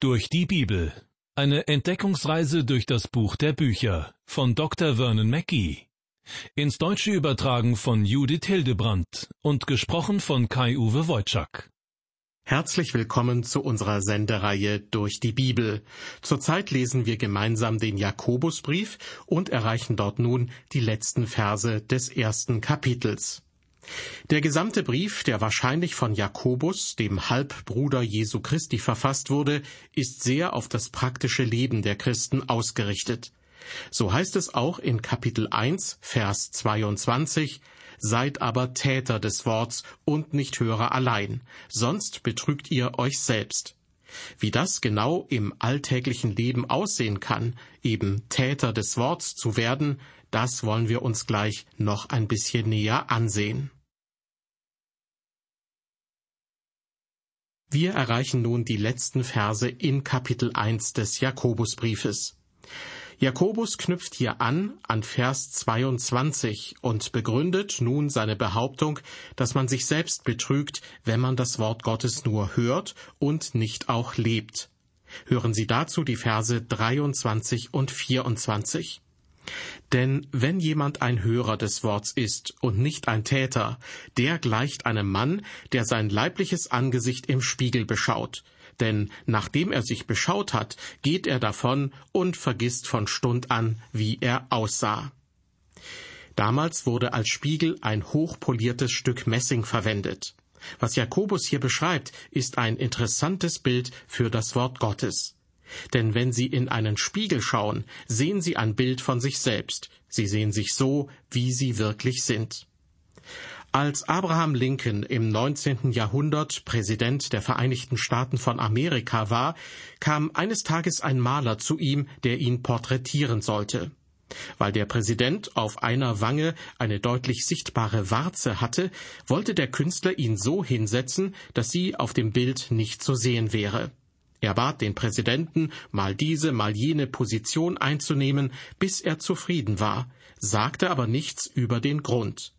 Durch die Bibel. Eine Entdeckungsreise durch das Buch der Bücher von Dr. Vernon Mackey. Ins Deutsche übertragen von Judith Hildebrandt und gesprochen von Kai-Uwe Wojczak. Herzlich willkommen zu unserer Sendereihe Durch die Bibel. Zurzeit lesen wir gemeinsam den Jakobusbrief und erreichen dort nun die letzten Verse des ersten Kapitels. Der gesamte Brief, der wahrscheinlich von Jakobus, dem Halbbruder Jesu Christi, verfasst wurde, ist sehr auf das praktische Leben der Christen ausgerichtet. So heißt es auch in Kapitel 1, Vers 22, Seid aber Täter des Worts und nicht Hörer allein, sonst betrügt ihr euch selbst. Wie das genau im alltäglichen Leben aussehen kann, eben Täter des Worts zu werden, das wollen wir uns gleich noch ein bisschen näher ansehen. Wir erreichen nun die letzten Verse in Kapitel 1 des Jakobusbriefes. Jakobus knüpft hier an an Vers 22 und begründet nun seine Behauptung, dass man sich selbst betrügt, wenn man das Wort Gottes nur hört und nicht auch lebt. Hören Sie dazu die Verse 23 und 24. Denn wenn jemand ein Hörer des Worts ist und nicht ein Täter, der gleicht einem Mann, der sein leibliches Angesicht im Spiegel beschaut. Denn nachdem er sich beschaut hat, geht er davon und vergisst von Stund an, wie er aussah. Damals wurde als Spiegel ein hochpoliertes Stück Messing verwendet. Was Jakobus hier beschreibt, ist ein interessantes Bild für das Wort Gottes. Denn wenn Sie in einen Spiegel schauen, sehen Sie ein Bild von sich selbst. Sie sehen sich so, wie Sie wirklich sind. Als Abraham Lincoln im 19. Jahrhundert Präsident der Vereinigten Staaten von Amerika war, kam eines Tages ein Maler zu ihm, der ihn porträtieren sollte. Weil der Präsident auf einer Wange eine deutlich sichtbare Warze hatte, wollte der Künstler ihn so hinsetzen, dass sie auf dem Bild nicht zu sehen wäre. Er bat den Präsidenten, mal diese, mal jene Position einzunehmen, bis er zufrieden war, sagte aber nichts über den Grund.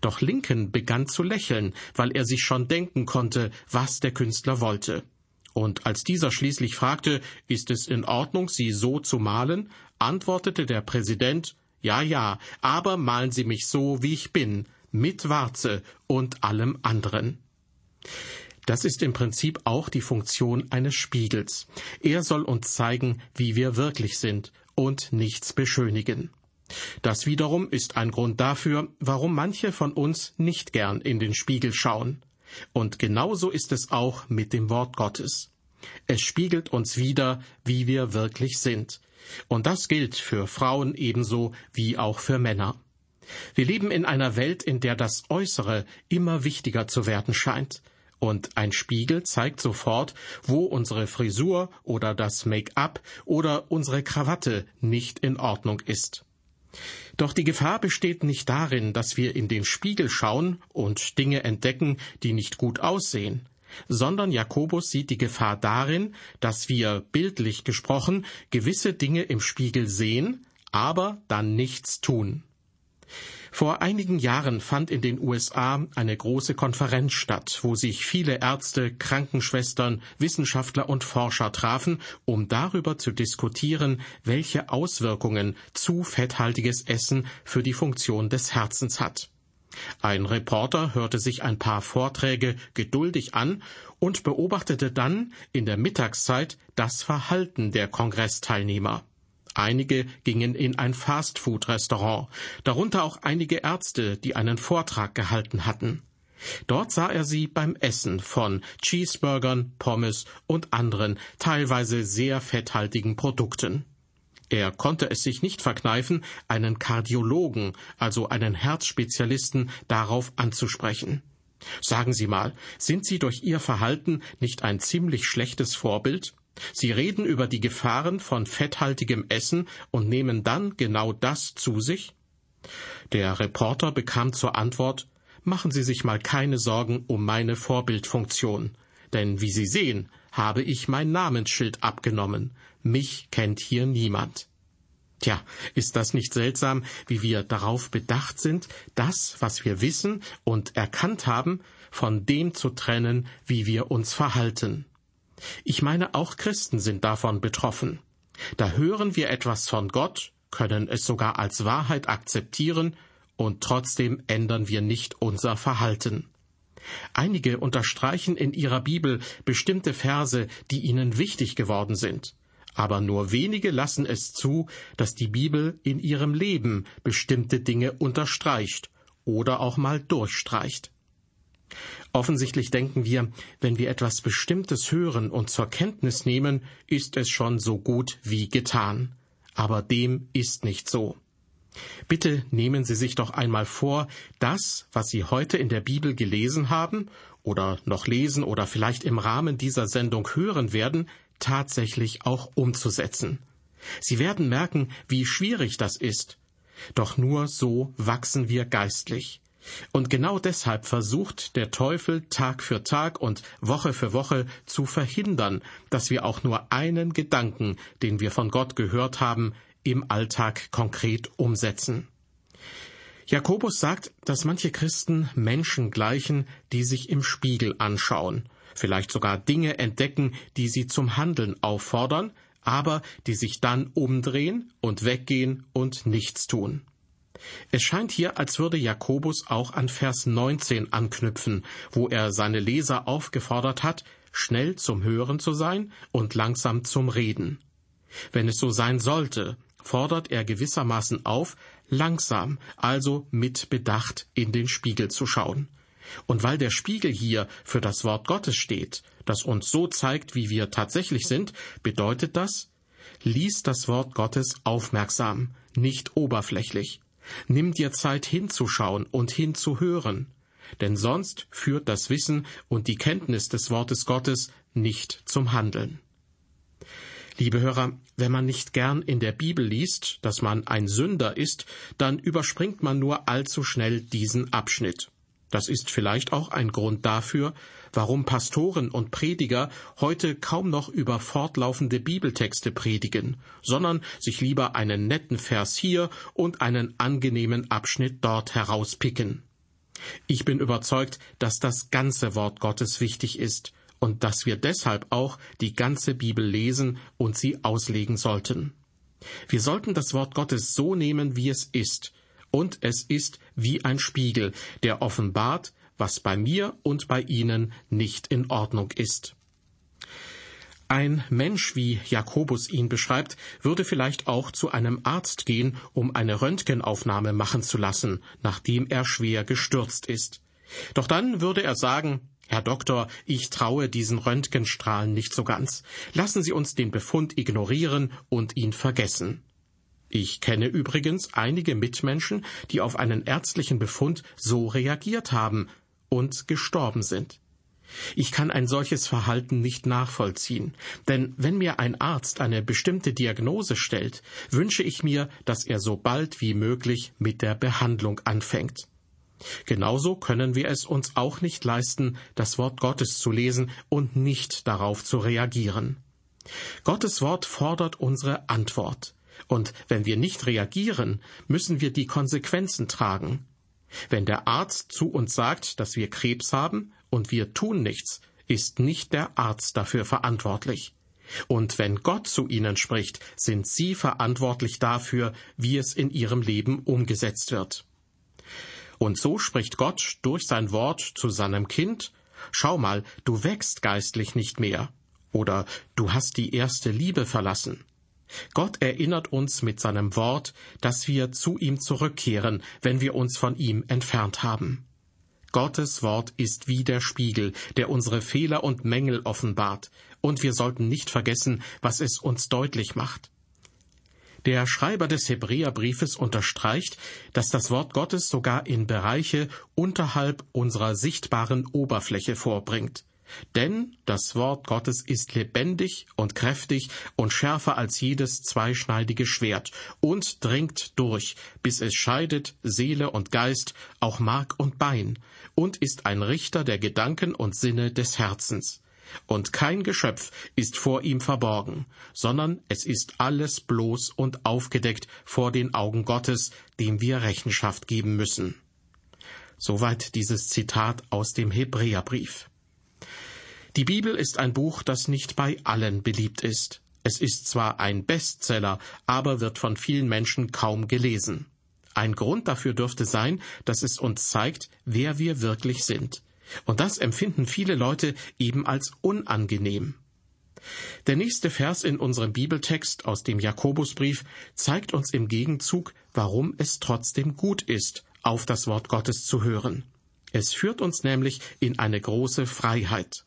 Doch Lincoln begann zu lächeln, weil er sich schon denken konnte, was der Künstler wollte. Und als dieser schließlich fragte, ist es in Ordnung, Sie so zu malen, antwortete der Präsident, ja, ja, aber malen Sie mich so, wie ich bin, mit Warze und allem anderen. Das ist im Prinzip auch die Funktion eines Spiegels. Er soll uns zeigen, wie wir wirklich sind und nichts beschönigen. Das wiederum ist ein Grund dafür, warum manche von uns nicht gern in den Spiegel schauen. Und genauso ist es auch mit dem Wort Gottes. Es spiegelt uns wieder, wie wir wirklich sind. Und das gilt für Frauen ebenso wie auch für Männer. Wir leben in einer Welt, in der das Äußere immer wichtiger zu werden scheint. Und ein Spiegel zeigt sofort, wo unsere Frisur oder das Make-up oder unsere Krawatte nicht in Ordnung ist. Doch die Gefahr besteht nicht darin, dass wir in den Spiegel schauen und Dinge entdecken, die nicht gut aussehen, sondern Jakobus sieht die Gefahr darin, dass wir, bildlich gesprochen, gewisse Dinge im Spiegel sehen, aber dann nichts tun. Vor einigen Jahren fand in den USA eine große Konferenz statt, wo sich viele Ärzte, Krankenschwestern, Wissenschaftler und Forscher trafen, um darüber zu diskutieren, welche Auswirkungen zu fetthaltiges Essen für die Funktion des Herzens hat. Ein Reporter hörte sich ein paar Vorträge geduldig an und beobachtete dann in der Mittagszeit das Verhalten der Kongressteilnehmer. Einige gingen in ein Fastfood-Restaurant, darunter auch einige Ärzte, die einen Vortrag gehalten hatten. Dort sah er sie beim Essen von Cheeseburgern, Pommes und anderen, teilweise sehr fetthaltigen Produkten. Er konnte es sich nicht verkneifen, einen Kardiologen, also einen Herzspezialisten, darauf anzusprechen. Sagen Sie mal, sind Sie durch Ihr Verhalten nicht ein ziemlich schlechtes Vorbild? Sie reden über die Gefahren von fetthaltigem Essen und nehmen dann genau das zu sich? Der Reporter bekam zur Antwort Machen Sie sich mal keine Sorgen um meine Vorbildfunktion, denn wie Sie sehen, habe ich mein Namensschild abgenommen. Mich kennt hier niemand. Tja, ist das nicht seltsam, wie wir darauf bedacht sind, das, was wir wissen und erkannt haben, von dem zu trennen, wie wir uns verhalten? Ich meine, auch Christen sind davon betroffen. Da hören wir etwas von Gott, können es sogar als Wahrheit akzeptieren, und trotzdem ändern wir nicht unser Verhalten. Einige unterstreichen in ihrer Bibel bestimmte Verse, die ihnen wichtig geworden sind, aber nur wenige lassen es zu, dass die Bibel in ihrem Leben bestimmte Dinge unterstreicht oder auch mal durchstreicht. Offensichtlich denken wir, wenn wir etwas Bestimmtes hören und zur Kenntnis nehmen, ist es schon so gut wie getan. Aber dem ist nicht so. Bitte nehmen Sie sich doch einmal vor, das, was Sie heute in der Bibel gelesen haben oder noch lesen oder vielleicht im Rahmen dieser Sendung hören werden, tatsächlich auch umzusetzen. Sie werden merken, wie schwierig das ist. Doch nur so wachsen wir geistlich. Und genau deshalb versucht der Teufel Tag für Tag und Woche für Woche zu verhindern, dass wir auch nur einen Gedanken, den wir von Gott gehört haben, im Alltag konkret umsetzen. Jakobus sagt, dass manche Christen Menschen gleichen, die sich im Spiegel anschauen, vielleicht sogar Dinge entdecken, die sie zum Handeln auffordern, aber die sich dann umdrehen und weggehen und nichts tun. Es scheint hier, als würde Jakobus auch an Vers 19 anknüpfen, wo er seine Leser aufgefordert hat, schnell zum Hören zu sein und langsam zum Reden. Wenn es so sein sollte, fordert er gewissermaßen auf, langsam, also mit Bedacht in den Spiegel zu schauen. Und weil der Spiegel hier für das Wort Gottes steht, das uns so zeigt, wie wir tatsächlich sind, bedeutet das, lies das Wort Gottes aufmerksam, nicht oberflächlich. Nimm dir Zeit hinzuschauen und hinzuhören, denn sonst führt das Wissen und die Kenntnis des Wortes Gottes nicht zum Handeln. Liebe Hörer, wenn man nicht gern in der Bibel liest, dass man ein Sünder ist, dann überspringt man nur allzu schnell diesen Abschnitt. Das ist vielleicht auch ein Grund dafür, warum Pastoren und Prediger heute kaum noch über fortlaufende Bibeltexte predigen, sondern sich lieber einen netten Vers hier und einen angenehmen Abschnitt dort herauspicken. Ich bin überzeugt, dass das ganze Wort Gottes wichtig ist und dass wir deshalb auch die ganze Bibel lesen und sie auslegen sollten. Wir sollten das Wort Gottes so nehmen, wie es ist, und es ist wie ein Spiegel, der offenbart, was bei mir und bei Ihnen nicht in Ordnung ist. Ein Mensch, wie Jakobus ihn beschreibt, würde vielleicht auch zu einem Arzt gehen, um eine Röntgenaufnahme machen zu lassen, nachdem er schwer gestürzt ist. Doch dann würde er sagen, Herr Doktor, ich traue diesen Röntgenstrahlen nicht so ganz. Lassen Sie uns den Befund ignorieren und ihn vergessen. Ich kenne übrigens einige Mitmenschen, die auf einen ärztlichen Befund so reagiert haben und gestorben sind. Ich kann ein solches Verhalten nicht nachvollziehen, denn wenn mir ein Arzt eine bestimmte Diagnose stellt, wünsche ich mir, dass er so bald wie möglich mit der Behandlung anfängt. Genauso können wir es uns auch nicht leisten, das Wort Gottes zu lesen und nicht darauf zu reagieren. Gottes Wort fordert unsere Antwort. Und wenn wir nicht reagieren, müssen wir die Konsequenzen tragen. Wenn der Arzt zu uns sagt, dass wir Krebs haben und wir tun nichts, ist nicht der Arzt dafür verantwortlich. Und wenn Gott zu ihnen spricht, sind sie verantwortlich dafür, wie es in ihrem Leben umgesetzt wird. Und so spricht Gott durch sein Wort zu seinem Kind, Schau mal, du wächst geistlich nicht mehr. Oder du hast die erste Liebe verlassen. Gott erinnert uns mit seinem Wort, dass wir zu ihm zurückkehren, wenn wir uns von ihm entfernt haben. Gottes Wort ist wie der Spiegel, der unsere Fehler und Mängel offenbart, und wir sollten nicht vergessen, was es uns deutlich macht. Der Schreiber des Hebräerbriefes unterstreicht, dass das Wort Gottes sogar in Bereiche unterhalb unserer sichtbaren Oberfläche vorbringt. Denn das Wort Gottes ist lebendig und kräftig und schärfer als jedes zweischneidige Schwert und dringt durch, bis es scheidet Seele und Geist, auch Mark und Bein, und ist ein Richter der Gedanken und Sinne des Herzens. Und kein Geschöpf ist vor ihm verborgen, sondern es ist alles bloß und aufgedeckt vor den Augen Gottes, dem wir Rechenschaft geben müssen. Soweit dieses Zitat aus dem Hebräerbrief. Die Bibel ist ein Buch, das nicht bei allen beliebt ist. Es ist zwar ein Bestseller, aber wird von vielen Menschen kaum gelesen. Ein Grund dafür dürfte sein, dass es uns zeigt, wer wir wirklich sind. Und das empfinden viele Leute eben als unangenehm. Der nächste Vers in unserem Bibeltext aus dem Jakobusbrief zeigt uns im Gegenzug, warum es trotzdem gut ist, auf das Wort Gottes zu hören. Es führt uns nämlich in eine große Freiheit.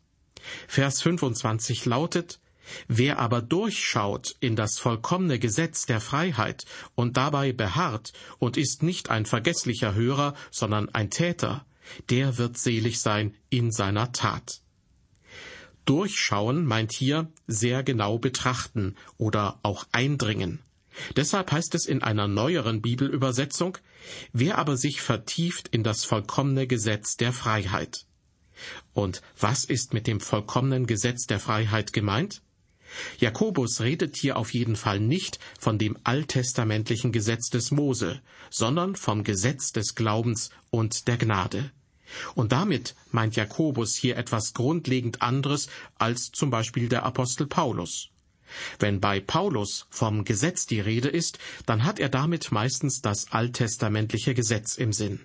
Vers 25 lautet, Wer aber durchschaut in das vollkommene Gesetz der Freiheit und dabei beharrt und ist nicht ein vergesslicher Hörer, sondern ein Täter, der wird selig sein in seiner Tat. Durchschauen meint hier sehr genau betrachten oder auch eindringen. Deshalb heißt es in einer neueren Bibelübersetzung, wer aber sich vertieft in das vollkommene Gesetz der Freiheit. Und was ist mit dem vollkommenen Gesetz der Freiheit gemeint? Jakobus redet hier auf jeden Fall nicht von dem alttestamentlichen Gesetz des Mose, sondern vom Gesetz des Glaubens und der Gnade. Und damit meint Jakobus hier etwas grundlegend anderes als zum Beispiel der Apostel Paulus. Wenn bei Paulus vom Gesetz die Rede ist, dann hat er damit meistens das alttestamentliche Gesetz im Sinn.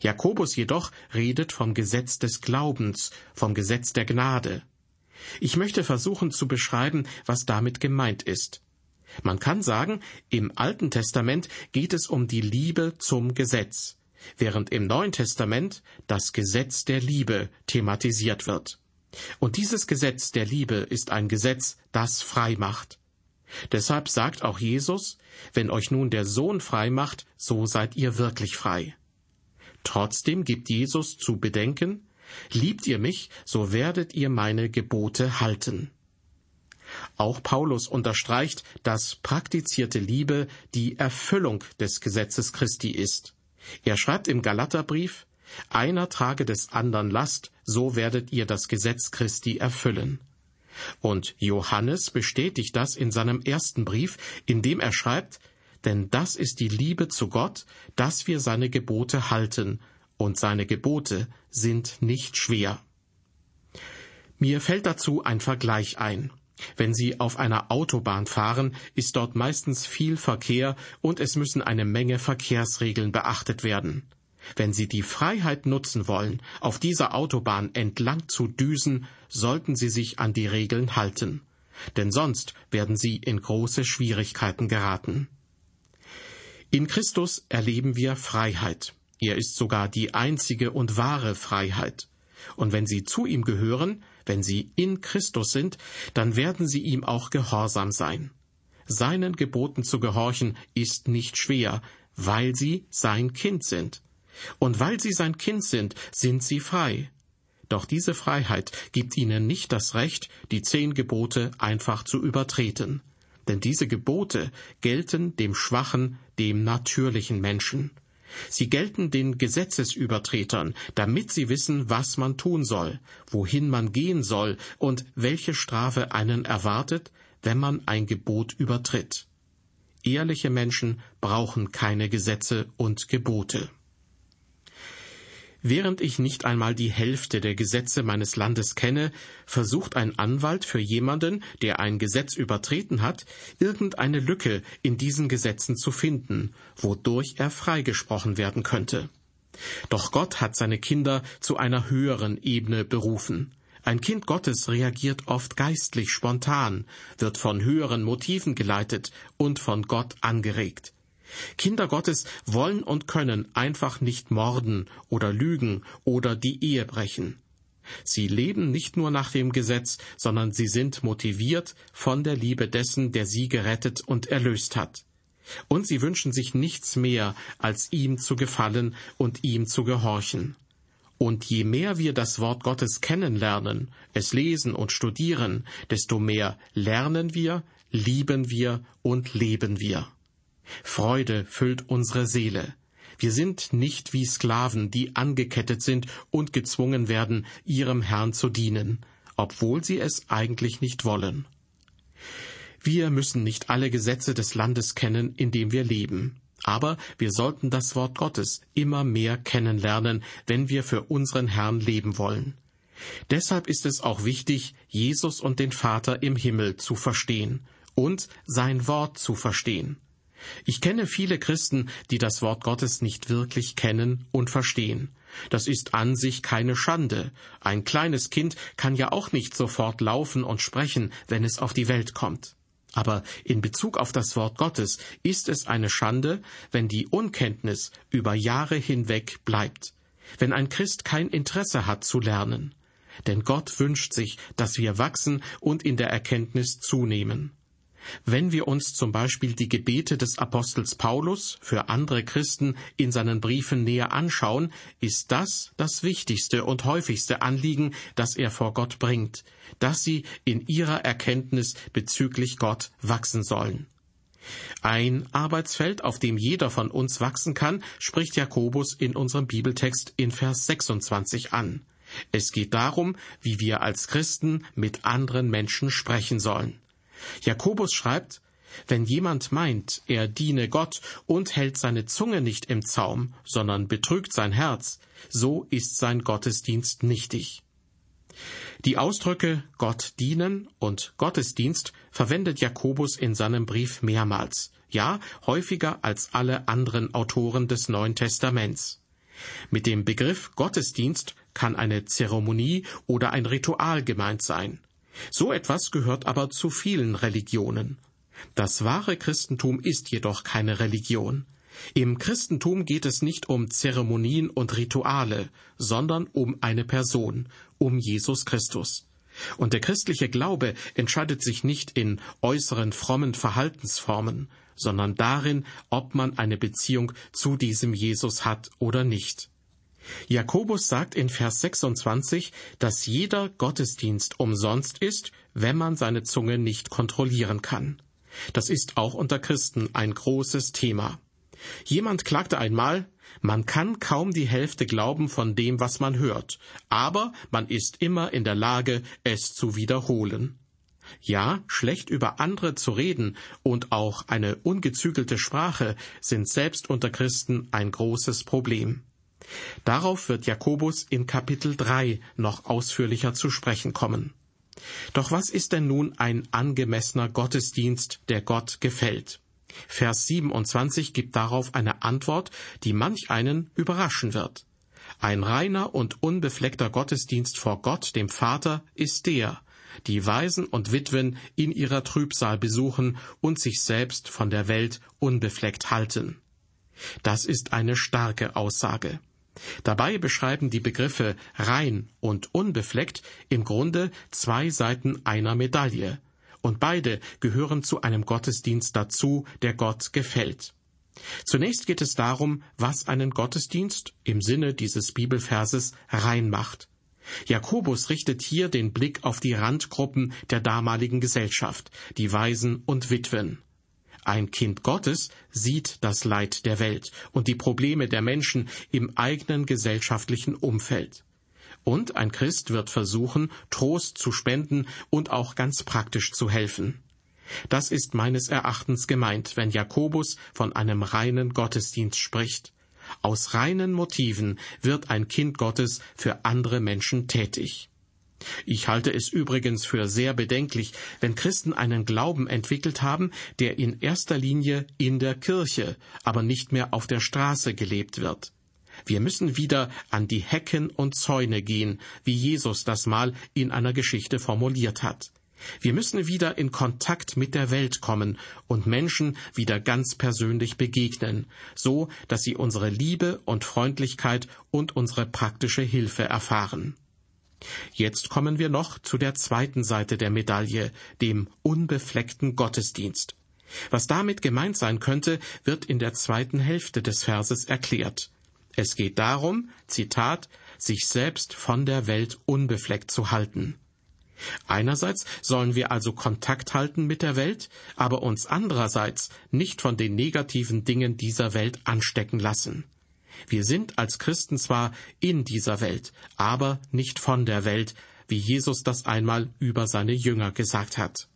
Jakobus jedoch redet vom Gesetz des Glaubens, vom Gesetz der Gnade. Ich möchte versuchen zu beschreiben, was damit gemeint ist. Man kann sagen, im Alten Testament geht es um die Liebe zum Gesetz, während im Neuen Testament das Gesetz der Liebe thematisiert wird. Und dieses Gesetz der Liebe ist ein Gesetz, das frei macht. Deshalb sagt auch Jesus, wenn euch nun der Sohn frei macht, so seid ihr wirklich frei. Trotzdem gibt Jesus zu bedenken, Liebt ihr mich, so werdet ihr meine Gebote halten. Auch Paulus unterstreicht, dass praktizierte Liebe die Erfüllung des Gesetzes Christi ist. Er schreibt im Galaterbrief, einer trage des andern Last, so werdet ihr das Gesetz Christi erfüllen. Und Johannes bestätigt das in seinem ersten Brief, indem er schreibt, denn das ist die Liebe zu Gott, dass wir seine Gebote halten, und seine Gebote sind nicht schwer. Mir fällt dazu ein Vergleich ein. Wenn Sie auf einer Autobahn fahren, ist dort meistens viel Verkehr und es müssen eine Menge Verkehrsregeln beachtet werden. Wenn Sie die Freiheit nutzen wollen, auf dieser Autobahn entlang zu düsen, sollten Sie sich an die Regeln halten. Denn sonst werden Sie in große Schwierigkeiten geraten. In Christus erleben wir Freiheit. Er ist sogar die einzige und wahre Freiheit. Und wenn Sie zu ihm gehören, wenn Sie in Christus sind, dann werden Sie ihm auch gehorsam sein. Seinen Geboten zu gehorchen ist nicht schwer, weil Sie sein Kind sind. Und weil Sie sein Kind sind, sind Sie frei. Doch diese Freiheit gibt Ihnen nicht das Recht, die zehn Gebote einfach zu übertreten. Denn diese Gebote gelten dem schwachen, dem natürlichen Menschen. Sie gelten den Gesetzesübertretern, damit sie wissen, was man tun soll, wohin man gehen soll und welche Strafe einen erwartet, wenn man ein Gebot übertritt. Ehrliche Menschen brauchen keine Gesetze und Gebote. Während ich nicht einmal die Hälfte der Gesetze meines Landes kenne, versucht ein Anwalt für jemanden, der ein Gesetz übertreten hat, irgendeine Lücke in diesen Gesetzen zu finden, wodurch er freigesprochen werden könnte. Doch Gott hat seine Kinder zu einer höheren Ebene berufen. Ein Kind Gottes reagiert oft geistlich spontan, wird von höheren Motiven geleitet und von Gott angeregt. Kinder Gottes wollen und können einfach nicht morden oder lügen oder die Ehe brechen. Sie leben nicht nur nach dem Gesetz, sondern sie sind motiviert von der Liebe dessen, der sie gerettet und erlöst hat. Und sie wünschen sich nichts mehr, als ihm zu gefallen und ihm zu gehorchen. Und je mehr wir das Wort Gottes kennenlernen, es lesen und studieren, desto mehr lernen wir, lieben wir und leben wir. Freude füllt unsere Seele. Wir sind nicht wie Sklaven, die angekettet sind und gezwungen werden, ihrem Herrn zu dienen, obwohl sie es eigentlich nicht wollen. Wir müssen nicht alle Gesetze des Landes kennen, in dem wir leben. Aber wir sollten das Wort Gottes immer mehr kennenlernen, wenn wir für unseren Herrn leben wollen. Deshalb ist es auch wichtig, Jesus und den Vater im Himmel zu verstehen und sein Wort zu verstehen. Ich kenne viele Christen, die das Wort Gottes nicht wirklich kennen und verstehen. Das ist an sich keine Schande. Ein kleines Kind kann ja auch nicht sofort laufen und sprechen, wenn es auf die Welt kommt. Aber in Bezug auf das Wort Gottes ist es eine Schande, wenn die Unkenntnis über Jahre hinweg bleibt, wenn ein Christ kein Interesse hat zu lernen. Denn Gott wünscht sich, dass wir wachsen und in der Erkenntnis zunehmen. Wenn wir uns zum Beispiel die Gebete des Apostels Paulus für andere Christen in seinen Briefen näher anschauen, ist das das wichtigste und häufigste Anliegen, das er vor Gott bringt, dass sie in ihrer Erkenntnis bezüglich Gott wachsen sollen. Ein Arbeitsfeld, auf dem jeder von uns wachsen kann, spricht Jakobus in unserem Bibeltext in Vers 26 an. Es geht darum, wie wir als Christen mit anderen Menschen sprechen sollen. Jakobus schreibt, wenn jemand meint, er diene Gott und hält seine Zunge nicht im Zaum, sondern betrügt sein Herz, so ist sein Gottesdienst nichtig. Die Ausdrücke Gott dienen und Gottesdienst verwendet Jakobus in seinem Brief mehrmals, ja häufiger als alle anderen Autoren des Neuen Testaments. Mit dem Begriff Gottesdienst kann eine Zeremonie oder ein Ritual gemeint sein. So etwas gehört aber zu vielen Religionen. Das wahre Christentum ist jedoch keine Religion. Im Christentum geht es nicht um Zeremonien und Rituale, sondern um eine Person, um Jesus Christus. Und der christliche Glaube entscheidet sich nicht in äußeren frommen Verhaltensformen, sondern darin, ob man eine Beziehung zu diesem Jesus hat oder nicht. Jakobus sagt in Vers 26, dass jeder Gottesdienst umsonst ist, wenn man seine Zunge nicht kontrollieren kann. Das ist auch unter Christen ein großes Thema. Jemand klagte einmal, man kann kaum die Hälfte glauben von dem, was man hört, aber man ist immer in der Lage, es zu wiederholen. Ja, schlecht über andere zu reden und auch eine ungezügelte Sprache sind selbst unter Christen ein großes Problem. Darauf wird Jakobus in Kapitel 3 noch ausführlicher zu sprechen kommen. Doch was ist denn nun ein angemessener Gottesdienst, der Gott gefällt? Vers 27 gibt darauf eine Antwort, die manch einen überraschen wird. Ein reiner und unbefleckter Gottesdienst vor Gott, dem Vater, ist der, die Waisen und Witwen in ihrer Trübsal besuchen und sich selbst von der Welt unbefleckt halten. Das ist eine starke Aussage. Dabei beschreiben die Begriffe rein und unbefleckt im Grunde zwei Seiten einer Medaille, und beide gehören zu einem Gottesdienst dazu, der Gott gefällt. Zunächst geht es darum, was einen Gottesdienst im Sinne dieses Bibelverses rein macht. Jakobus richtet hier den Blick auf die Randgruppen der damaligen Gesellschaft, die Waisen und Witwen. Ein Kind Gottes sieht das Leid der Welt und die Probleme der Menschen im eigenen gesellschaftlichen Umfeld. Und ein Christ wird versuchen, Trost zu spenden und auch ganz praktisch zu helfen. Das ist meines Erachtens gemeint, wenn Jakobus von einem reinen Gottesdienst spricht. Aus reinen Motiven wird ein Kind Gottes für andere Menschen tätig. Ich halte es übrigens für sehr bedenklich, wenn Christen einen Glauben entwickelt haben, der in erster Linie in der Kirche, aber nicht mehr auf der Straße gelebt wird. Wir müssen wieder an die Hecken und Zäune gehen, wie Jesus das mal in einer Geschichte formuliert hat. Wir müssen wieder in Kontakt mit der Welt kommen und Menschen wieder ganz persönlich begegnen, so dass sie unsere Liebe und Freundlichkeit und unsere praktische Hilfe erfahren. Jetzt kommen wir noch zu der zweiten Seite der Medaille, dem unbefleckten Gottesdienst. Was damit gemeint sein könnte, wird in der zweiten Hälfte des Verses erklärt. Es geht darum, Zitat, sich selbst von der Welt unbefleckt zu halten. Einerseits sollen wir also Kontakt halten mit der Welt, aber uns andererseits nicht von den negativen Dingen dieser Welt anstecken lassen. Wir sind als Christen zwar in dieser Welt, aber nicht von der Welt, wie Jesus das einmal über seine Jünger gesagt hat.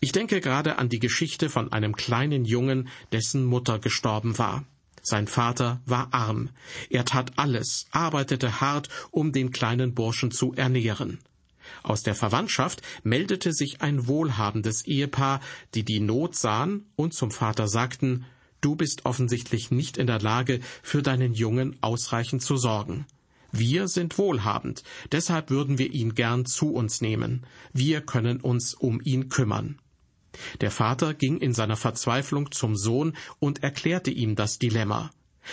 Ich denke gerade an die Geschichte von einem kleinen Jungen, dessen Mutter gestorben war. Sein Vater war arm. Er tat alles, arbeitete hart, um den kleinen Burschen zu ernähren. Aus der Verwandtschaft meldete sich ein wohlhabendes Ehepaar, die die Not sahen und zum Vater sagten, Du bist offensichtlich nicht in der Lage, für deinen Jungen ausreichend zu sorgen. Wir sind wohlhabend, deshalb würden wir ihn gern zu uns nehmen. Wir können uns um ihn kümmern. Der Vater ging in seiner Verzweiflung zum Sohn und erklärte ihm das Dilemma.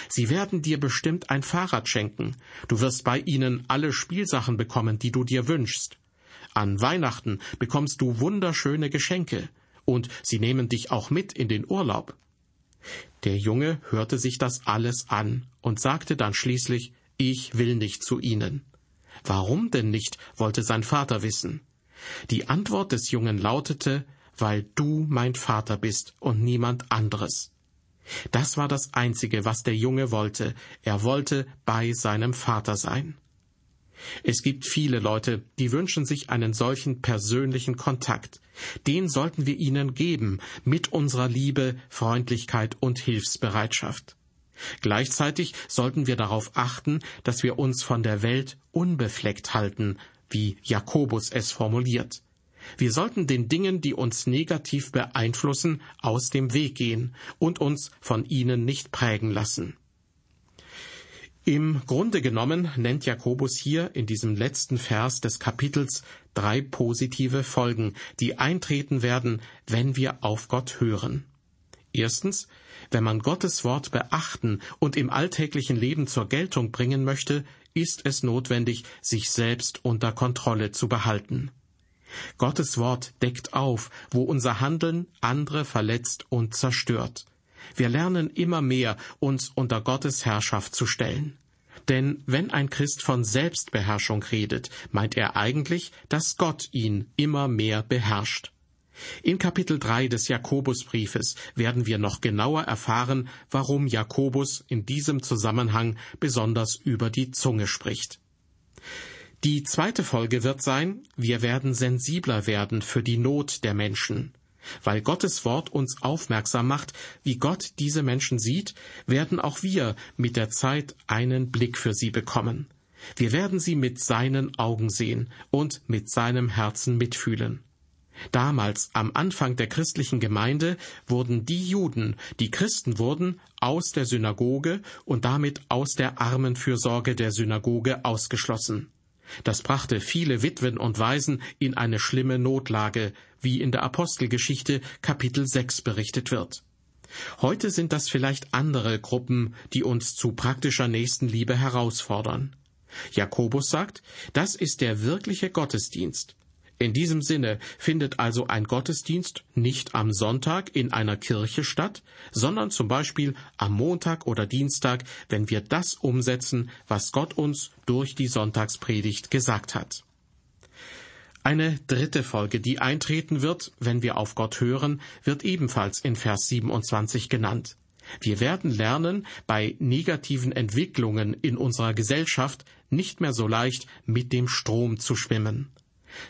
Sie werden dir bestimmt ein Fahrrad schenken. Du wirst bei ihnen alle Spielsachen bekommen, die du dir wünschst. An Weihnachten bekommst du wunderschöne Geschenke. Und sie nehmen dich auch mit in den Urlaub. Der Junge hörte sich das alles an und sagte dann schließlich, ich will nicht zu ihnen. Warum denn nicht? wollte sein Vater wissen. Die Antwort des Jungen lautete, weil du mein Vater bist und niemand anderes. Das war das Einzige, was der Junge wollte. Er wollte bei seinem Vater sein. Es gibt viele Leute, die wünschen sich einen solchen persönlichen Kontakt. Den sollten wir ihnen geben, mit unserer Liebe, Freundlichkeit und Hilfsbereitschaft. Gleichzeitig sollten wir darauf achten, dass wir uns von der Welt unbefleckt halten, wie Jakobus es formuliert. Wir sollten den Dingen, die uns negativ beeinflussen, aus dem Weg gehen und uns von ihnen nicht prägen lassen. Im Grunde genommen nennt Jakobus hier in diesem letzten Vers des Kapitels drei positive Folgen, die eintreten werden, wenn wir auf Gott hören. Erstens, wenn man Gottes Wort beachten und im alltäglichen Leben zur Geltung bringen möchte, ist es notwendig, sich selbst unter Kontrolle zu behalten. Gottes Wort deckt auf, wo unser Handeln andere verletzt und zerstört. Wir lernen immer mehr, uns unter Gottes Herrschaft zu stellen. Denn wenn ein Christ von Selbstbeherrschung redet, meint er eigentlich, dass Gott ihn immer mehr beherrscht. In Kapitel 3 des Jakobusbriefes werden wir noch genauer erfahren, warum Jakobus in diesem Zusammenhang besonders über die Zunge spricht. Die zweite Folge wird sein, wir werden sensibler werden für die Not der Menschen. Weil Gottes Wort uns aufmerksam macht, wie Gott diese Menschen sieht, werden auch wir mit der Zeit einen Blick für sie bekommen. Wir werden sie mit seinen Augen sehen und mit seinem Herzen mitfühlen. Damals, am Anfang der christlichen Gemeinde, wurden die Juden, die Christen wurden, aus der Synagoge und damit aus der Armenfürsorge der Synagoge ausgeschlossen. Das brachte viele Witwen und Waisen in eine schlimme Notlage, wie in der Apostelgeschichte Kapitel 6 berichtet wird. Heute sind das vielleicht andere Gruppen, die uns zu praktischer Nächstenliebe herausfordern. Jakobus sagt, das ist der wirkliche Gottesdienst. In diesem Sinne findet also ein Gottesdienst nicht am Sonntag in einer Kirche statt, sondern zum Beispiel am Montag oder Dienstag, wenn wir das umsetzen, was Gott uns durch die Sonntagspredigt gesagt hat. Eine dritte Folge, die eintreten wird, wenn wir auf Gott hören, wird ebenfalls in Vers 27 genannt. Wir werden lernen, bei negativen Entwicklungen in unserer Gesellschaft nicht mehr so leicht mit dem Strom zu schwimmen.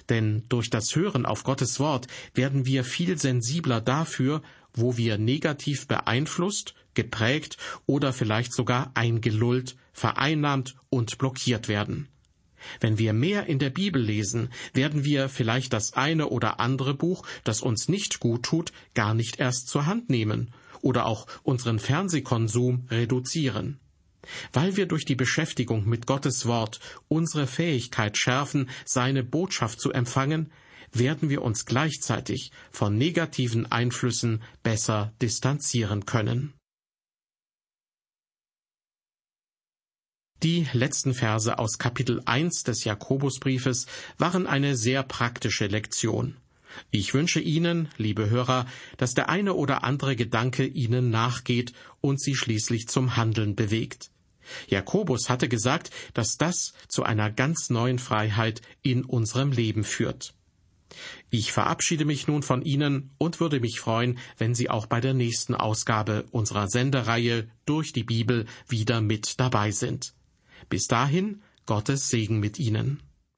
Denn durch das Hören auf Gottes Wort werden wir viel sensibler dafür, wo wir negativ beeinflusst, geprägt oder vielleicht sogar eingelullt, vereinnahmt und blockiert werden. Wenn wir mehr in der Bibel lesen, werden wir vielleicht das eine oder andere Buch, das uns nicht gut tut, gar nicht erst zur Hand nehmen oder auch unseren Fernsehkonsum reduzieren. Weil wir durch die Beschäftigung mit Gottes Wort unsere Fähigkeit schärfen, seine Botschaft zu empfangen, werden wir uns gleichzeitig von negativen Einflüssen besser distanzieren können. Die letzten Verse aus Kapitel 1 des Jakobusbriefes waren eine sehr praktische Lektion. Ich wünsche Ihnen, liebe Hörer, dass der eine oder andere Gedanke Ihnen nachgeht und Sie schließlich zum Handeln bewegt. Jakobus hatte gesagt, dass das zu einer ganz neuen Freiheit in unserem Leben führt. Ich verabschiede mich nun von Ihnen und würde mich freuen, wenn Sie auch bei der nächsten Ausgabe unserer Sendereihe durch die Bibel wieder mit dabei sind. Bis dahin Gottes Segen mit Ihnen.